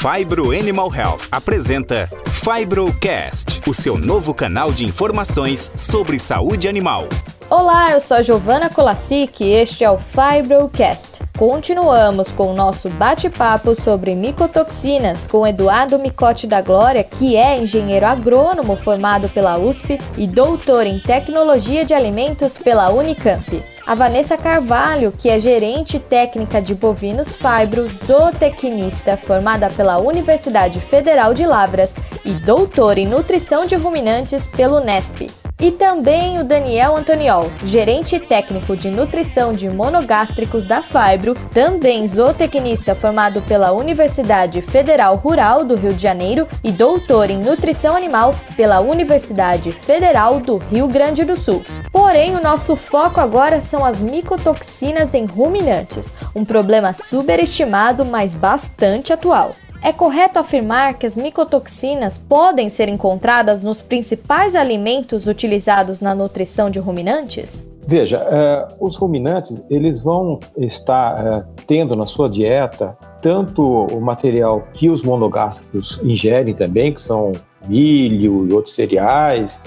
Fibro Animal Health apresenta Fibrocast, o seu novo canal de informações sobre saúde animal. Olá, eu sou a Giovana Colassic e este é o Fibrocast. Continuamos com o nosso bate-papo sobre micotoxinas com Eduardo Micote da Glória, que é engenheiro agrônomo formado pela USP e doutor em tecnologia de alimentos pela Unicamp a Vanessa Carvalho, que é gerente técnica de bovinos fibro, zootecnista formada pela Universidade Federal de Lavras e doutora em nutrição de ruminantes pelo Nesp. E também o Daniel Antoniol, gerente técnico de nutrição de monogástricos da Fibro, também zootecnista formado pela Universidade Federal Rural do Rio de Janeiro e doutor em nutrição animal pela Universidade Federal do Rio Grande do Sul. Porém, o nosso foco agora são as micotoxinas em ruminantes, um problema superestimado, mas bastante atual. É correto afirmar que as micotoxinas podem ser encontradas nos principais alimentos utilizados na nutrição de ruminantes? Veja, eh, os ruminantes eles vão estar eh, tendo na sua dieta tanto o material que os monogástricos ingerem também, que são milho e outros cereais,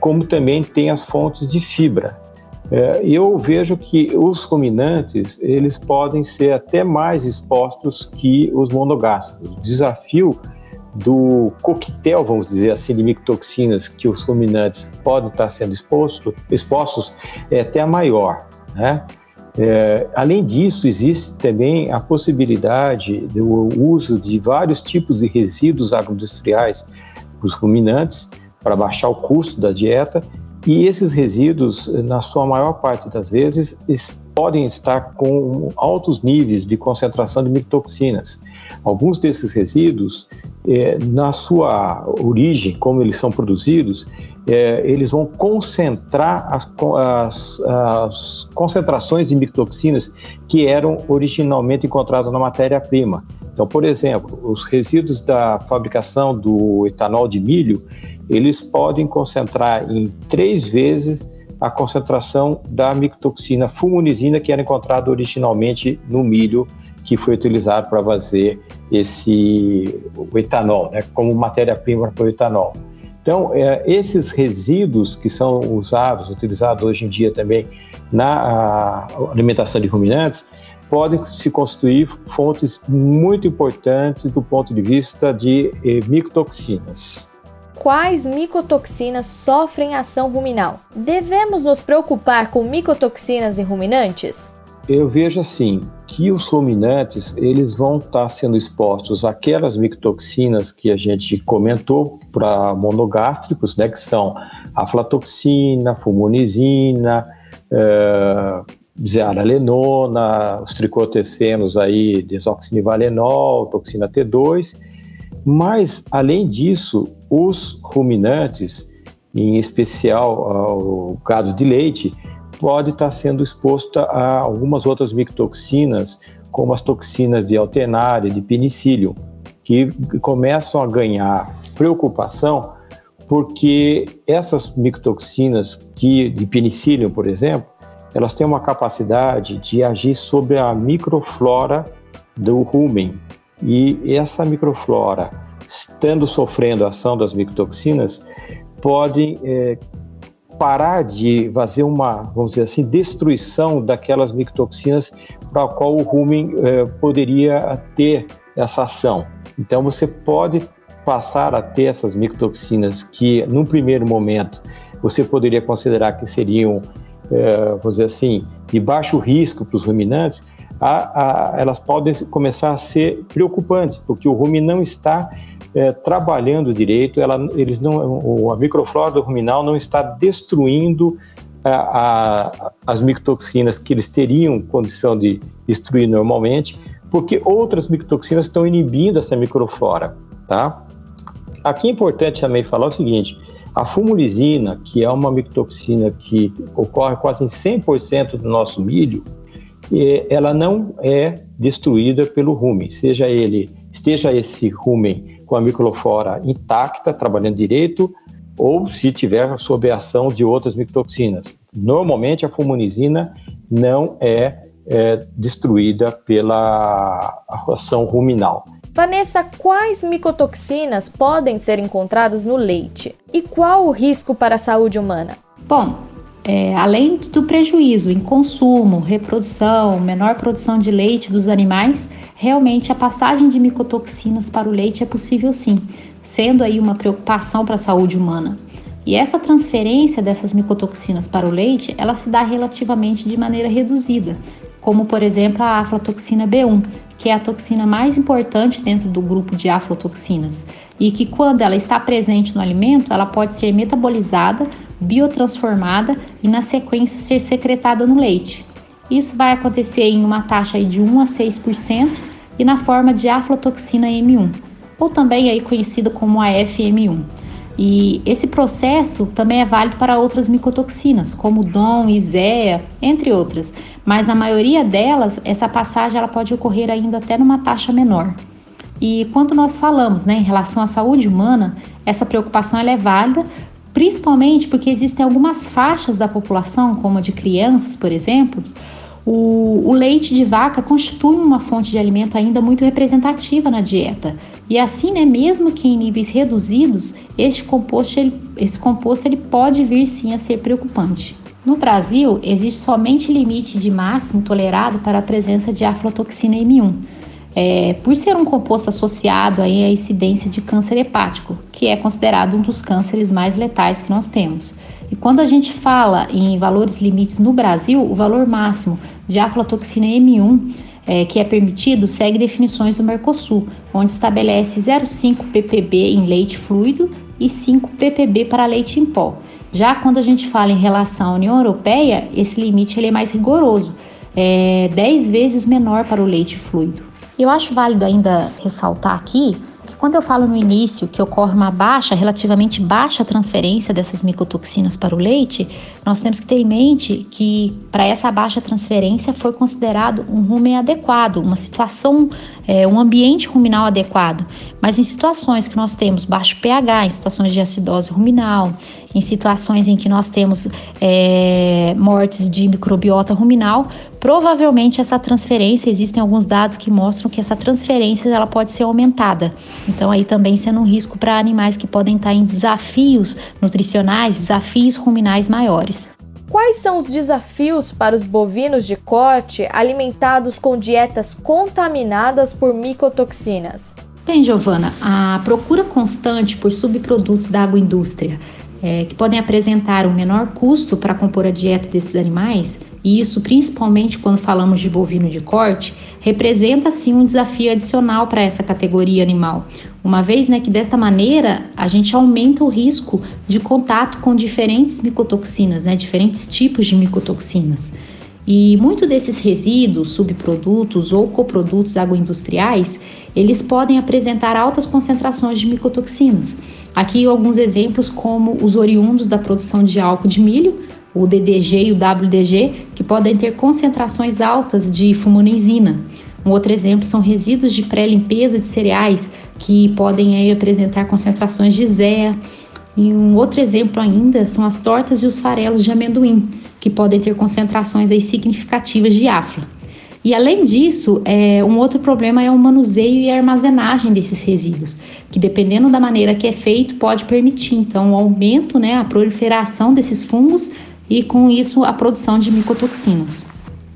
como também tem as fontes de fibra. É, eu vejo que os ruminantes eles podem ser até mais expostos que os monogástricos. O desafio do coquetel, vamos dizer assim, de micotoxinas que os ruminantes podem estar sendo exposto, expostos é até maior. Né? É, além disso, existe também a possibilidade do uso de vários tipos de resíduos agroindustriais para os ruminantes, para baixar o custo da dieta e esses resíduos, na sua maior parte das vezes, podem estar com altos níveis de concentração de micotoxinas. Alguns desses resíduos, é, na sua origem, como eles são produzidos, é, eles vão concentrar as, as, as, concentrações de micotoxinas que eram originalmente encontradas na matéria-prima. Então, por exemplo, os resíduos da fabricação do etanol de milho, eles podem concentrar em três vezes a concentração da micotoxina fumonizina que era encontrada originalmente no milho que foi utilizado para fazer esse o etanol, né, como matéria-prima para o etanol. Então, é, esses resíduos que são usados, utilizados hoje em dia também na alimentação de ruminantes, podem se constituir fontes muito importantes do ponto de vista de eh, micotoxinas quais micotoxinas sofrem ação ruminal? Devemos nos preocupar com micotoxinas em ruminantes? Eu vejo assim que os ruminantes eles vão estar sendo expostos àquelas micotoxinas que a gente comentou para monogástricos, né, que são aflatoxina, fumonizina, uh, zearalenona, os tricotecenos aí, desoxinivalenol, toxina T2 mas, além disso, os ruminantes, em especial o gado de leite, pode estar sendo exposto a algumas outras micotoxinas, como as toxinas de alternária, de penicílio, que começam a ganhar preocupação porque essas micotoxinas que, de penicílio, por exemplo, elas têm uma capacidade de agir sobre a microflora do rumen, e essa microflora, estando sofrendo a ação das micotoxinas, pode é, parar de fazer uma, vamos dizer assim, destruição daquelas micotoxinas para a qual o rumen é, poderia ter essa ação. Então você pode passar a ter essas micotoxinas que, num primeiro momento, você poderia considerar que seriam, é, vamos dizer assim, de baixo risco para os ruminantes, a, a, elas podem começar a ser preocupantes, porque o rumen não está é, trabalhando direito, ela, eles não, a microflora do ruminal não está destruindo a, as micotoxinas que eles teriam condição de destruir normalmente, porque outras micotoxinas estão inibindo essa microflora, tá? Aqui é importante também falar o seguinte, a fumulizina, que é uma micotoxina que ocorre quase em 100% do nosso milho, ela não é destruída pelo rumen, seja ele esteja esse rumen com a microflora intacta, trabalhando direito, ou se tiver sob a ação de outras micotoxinas. Normalmente a fumonizina não é, é destruída pela ação ruminal. Vanessa, quais micotoxinas podem ser encontradas no leite? E qual o risco para a saúde humana? Bom, é, além do prejuízo em consumo, reprodução, menor produção de leite dos animais, realmente a passagem de micotoxinas para o leite é possível sim, sendo aí uma preocupação para a saúde humana. E essa transferência dessas micotoxinas para o leite, ela se dá relativamente de maneira reduzida, como por exemplo a aflatoxina B1, que é a toxina mais importante dentro do grupo de aflatoxinas, e que quando ela está presente no alimento, ela pode ser metabolizada, biotransformada e na sequência ser secretada no leite. Isso vai acontecer em uma taxa de 1 a 6% e na forma de aflatoxina M1, ou também aí conhecida como a FM1. E esse processo também é válido para outras micotoxinas, como DOM, ISEA, entre outras, mas na maioria delas, essa passagem ela pode ocorrer ainda até numa taxa menor. E quando nós falamos né, em relação à saúde humana, essa preocupação é válida, principalmente porque existem algumas faixas da população, como a de crianças, por exemplo, o, o, leite de vaca constitui uma fonte de alimento ainda muito representativa na dieta. E assim, né, mesmo que em níveis reduzidos, este composto, ele, esse composto ele pode vir sim a ser preocupante. No Brasil, existe somente limite de máximo tolerado para a presença de aflatoxina M1, é, por ser um composto associado aí à incidência de câncer hepático, que é considerado um dos cânceres mais letais que nós temos. E quando a gente fala em valores limites no Brasil, o valor máximo de aflatoxina M1 é, que é permitido segue definições do Mercosul, onde estabelece 0,5 ppb em leite fluido e 5 ppb para leite em pó. Já quando a gente fala em relação à União Europeia, esse limite ele é mais rigoroso, é 10 vezes menor para o leite fluido. Eu acho válido ainda ressaltar aqui que quando eu falo no início que ocorre uma baixa, relativamente baixa transferência dessas micotoxinas para o leite, nós temos que ter em mente que para essa baixa transferência foi considerado um rumen adequado, uma situação, é, um ambiente ruminal adequado. Mas em situações que nós temos baixo pH, em situações de acidose ruminal, em situações em que nós temos é, mortes de microbiota ruminal, provavelmente essa transferência, existem alguns dados que mostram que essa transferência ela pode ser aumentada. Então aí também sendo um risco para animais que podem estar em desafios nutricionais, desafios ruminais maiores. Quais são os desafios para os bovinos de corte alimentados com dietas contaminadas por micotoxinas? Bem, Giovana, a procura constante por subprodutos da agroindústria é, que podem apresentar um menor custo para compor a dieta desses animais, e isso principalmente quando falamos de bovino de corte, representa sim um desafio adicional para essa categoria animal, uma vez né, que desta maneira a gente aumenta o risco de contato com diferentes micotoxinas, né, diferentes tipos de micotoxinas. E muito desses resíduos, subprodutos ou coprodutos agroindustriais, eles podem apresentar altas concentrações de micotoxinas. Aqui alguns exemplos como os oriundos da produção de álcool de milho, o DDG e o WDG, que podem ter concentrações altas de fumonenzina. Um outro exemplo são resíduos de pré-limpeza de cereais, que podem aí, apresentar concentrações de ZEA. E um outro exemplo ainda são as tortas e os farelos de amendoim, que podem ter concentrações aí significativas de afla. E além disso, é, um outro problema é o manuseio e a armazenagem desses resíduos, que dependendo da maneira que é feito, pode permitir então o aumento, né, a proliferação desses fungos e com isso a produção de micotoxinas.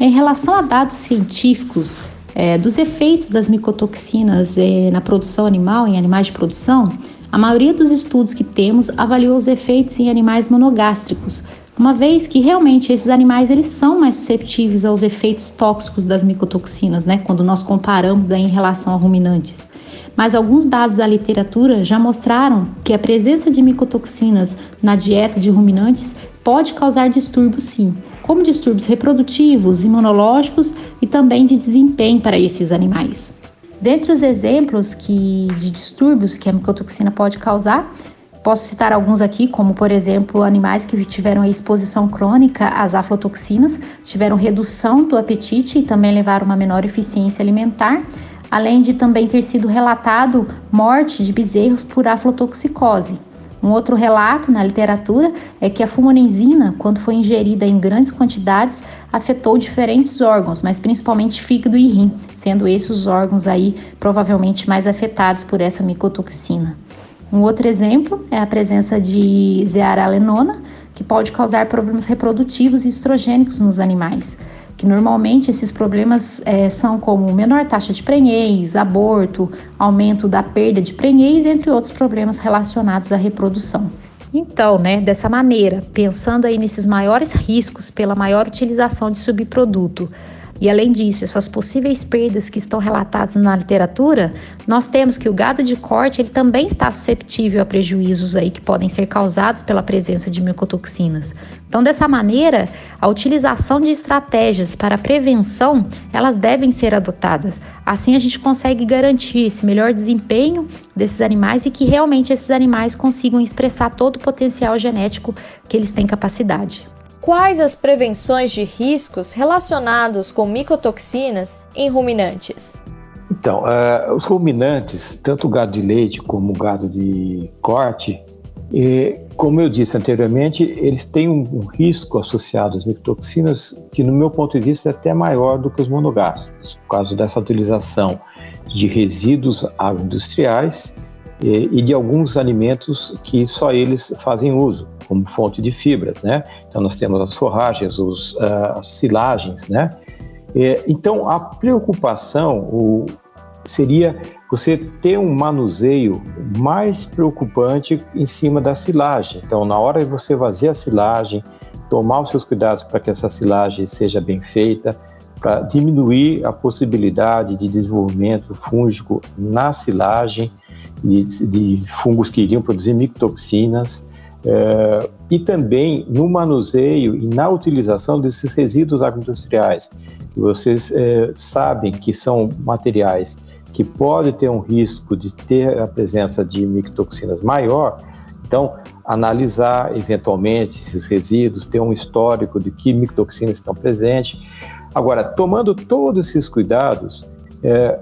Em relação a dados científicos é, dos efeitos das micotoxinas é, na produção animal, em animais de produção, a maioria dos estudos que temos avaliou os efeitos em animais monogástricos, uma vez que realmente esses animais eles são mais susceptíveis aos efeitos tóxicos das micotoxinas, né, quando nós comparamos aí em relação a ruminantes. Mas alguns dados da literatura já mostraram que a presença de micotoxinas na dieta de ruminantes pode causar distúrbios sim, como distúrbios reprodutivos, imunológicos e também de desempenho para esses animais. Dentre os exemplos que, de distúrbios que a micotoxina pode causar, Posso citar alguns aqui, como por exemplo, animais que tiveram exposição crônica às aflatoxinas, tiveram redução do apetite e também levaram uma menor eficiência alimentar, além de também ter sido relatado morte de bezerros por aflotoxicose. Um outro relato na literatura é que a fumonenzina, quando foi ingerida em grandes quantidades, afetou diferentes órgãos, mas principalmente fígado e rim, sendo esses os órgãos aí provavelmente mais afetados por essa micotoxina. Um outro exemplo é a presença de zearalenona, que pode causar problemas reprodutivos e estrogênicos nos animais que normalmente esses problemas é, são como menor taxa de prenhez, aborto, aumento da perda de prenhez, entre outros problemas relacionados à reprodução. Então, né, dessa maneira, pensando aí nesses maiores riscos pela maior utilização de subproduto, e além disso, essas possíveis perdas que estão relatadas na literatura, nós temos que o gado de corte ele também está susceptível a prejuízos aí que podem ser causados pela presença de micotoxinas. Então, dessa maneira, a utilização de estratégias para prevenção, elas devem ser adotadas. Assim a gente consegue garantir esse melhor desempenho desses animais e que realmente esses animais consigam expressar todo o potencial genético que eles têm capacidade quais as prevenções de riscos relacionados com micotoxinas em ruminantes? Então, uh, os ruminantes, tanto o gado de leite como o gado de corte, e, como eu disse anteriormente, eles têm um, um, risco associado às micotoxinas que, no meu ponto de vista, é até maior do que os monogástricos, por causa dessa utilização de resíduos agroindustriais e, e de alguns alimentos que só eles fazem uso, como fonte de fibras, né? Então nós temos as forragens, os, uh, as silagens, né? E, então a preocupação o, seria você ter um manuseio mais preocupante em cima da silagem. Então na hora de você vaziar a silagem, tomar os seus cuidados para que essa silagem seja bem feita, para diminuir a possibilidade de desenvolvimento fúngico na silagem, de, de fungos que iriam produzir micotoxinas, é, e também no manuseio e na utilização desses resíduos agroindustriais, que vocês é, sabem que são materiais que podem ter um risco de ter a presença de micotoxinas maior, então analisar eventualmente esses resíduos, ter um histórico de que micotoxinas estão presentes. Agora, tomando todos esses cuidados, é,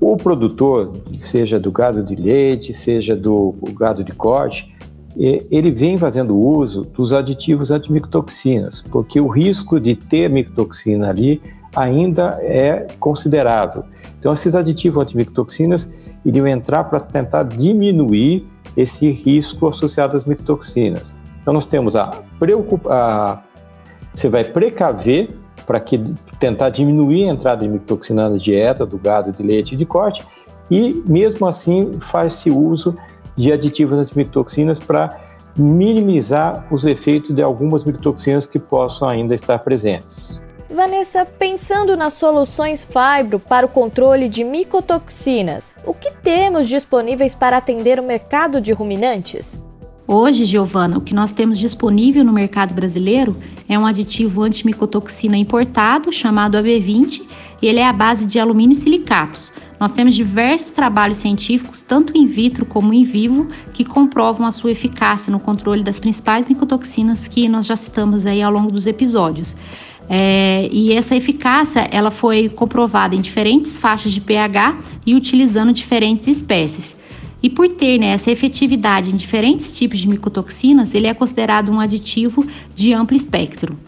o produtor, seja do gado de leite, seja do gado de corte, ele vem fazendo uso dos aditivos antimicotoxinas, porque o risco de ter micotoxina ali ainda é considerável. Então, esses aditivos antimicotoxinas iriam entrar para tentar diminuir esse risco associado às micotoxinas. Então, nós temos a preocupação, você vai precaver para que tentar diminuir a entrada de micotoxina na dieta do gado de leite e de corte, e mesmo assim faz-se uso de aditivos antimicotoxinas para minimizar os efeitos de algumas micotoxinas que possam ainda estar presentes. Vanessa, pensando nas soluções Fibro para o controle de micotoxinas, o que temos disponíveis para atender o mercado de ruminantes? Hoje, Giovana, o que nós temos disponível no mercado brasileiro é um aditivo antimicotoxina importado chamado AB20 e ele é a base de alumínio silicatos. Nós temos diversos trabalhos científicos, tanto in vitro como in vivo, que comprovam a sua eficácia no controle das principais micotoxinas que nós já citamos aí ao longo dos episódios. É, e essa eficácia ela foi comprovada em diferentes faixas de pH e utilizando diferentes espécies. E por ter né, essa efetividade em diferentes tipos de micotoxinas, ele é considerado um aditivo de amplo espectro.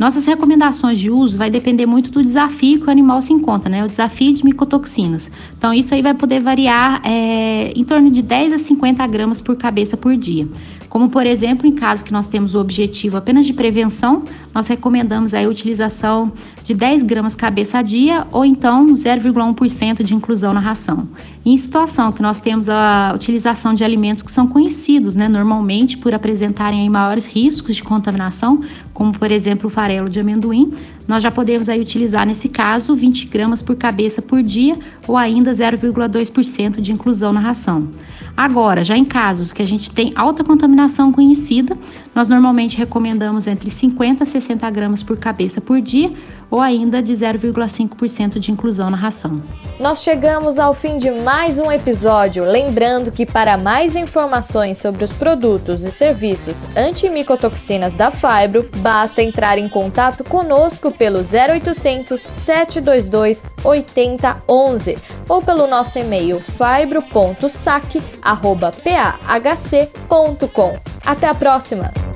Nossas recomendações de uso vai depender muito do desafio que o animal se encontra, né? O desafio de micotoxinas. Então, isso aí vai poder variar é, em torno de 10 a 50 gramas por cabeça por dia. Como, por exemplo, em caso que nós temos o objetivo apenas de prevenção, nós recomendamos a utilização de 10 gramas cabeça a dia ou então 0,1% de inclusão na ração. Em situação que nós temos a utilização de alimentos que são conhecidos, né, normalmente por apresentarem maiores riscos de contaminação, como por exemplo o farelo de amendoim, nós já podemos aí utilizar nesse caso 20 gramas por cabeça por dia ou ainda 0,2% de inclusão na ração. Agora, já em casos que a gente tem alta contaminação conhecida, nós normalmente recomendamos entre 50 a 60 gramas por cabeça por dia ou ainda de 0,5% de inclusão na ração. Nós chegamos ao fim de mais um episódio, lembrando que para mais informações sobre os produtos e serviços antimicotoxinas da Fibro, basta entrar em contato conosco pelo 0800 722 8011 ou pelo nosso e-mail fibro.sac@pahc.com. Até a próxima!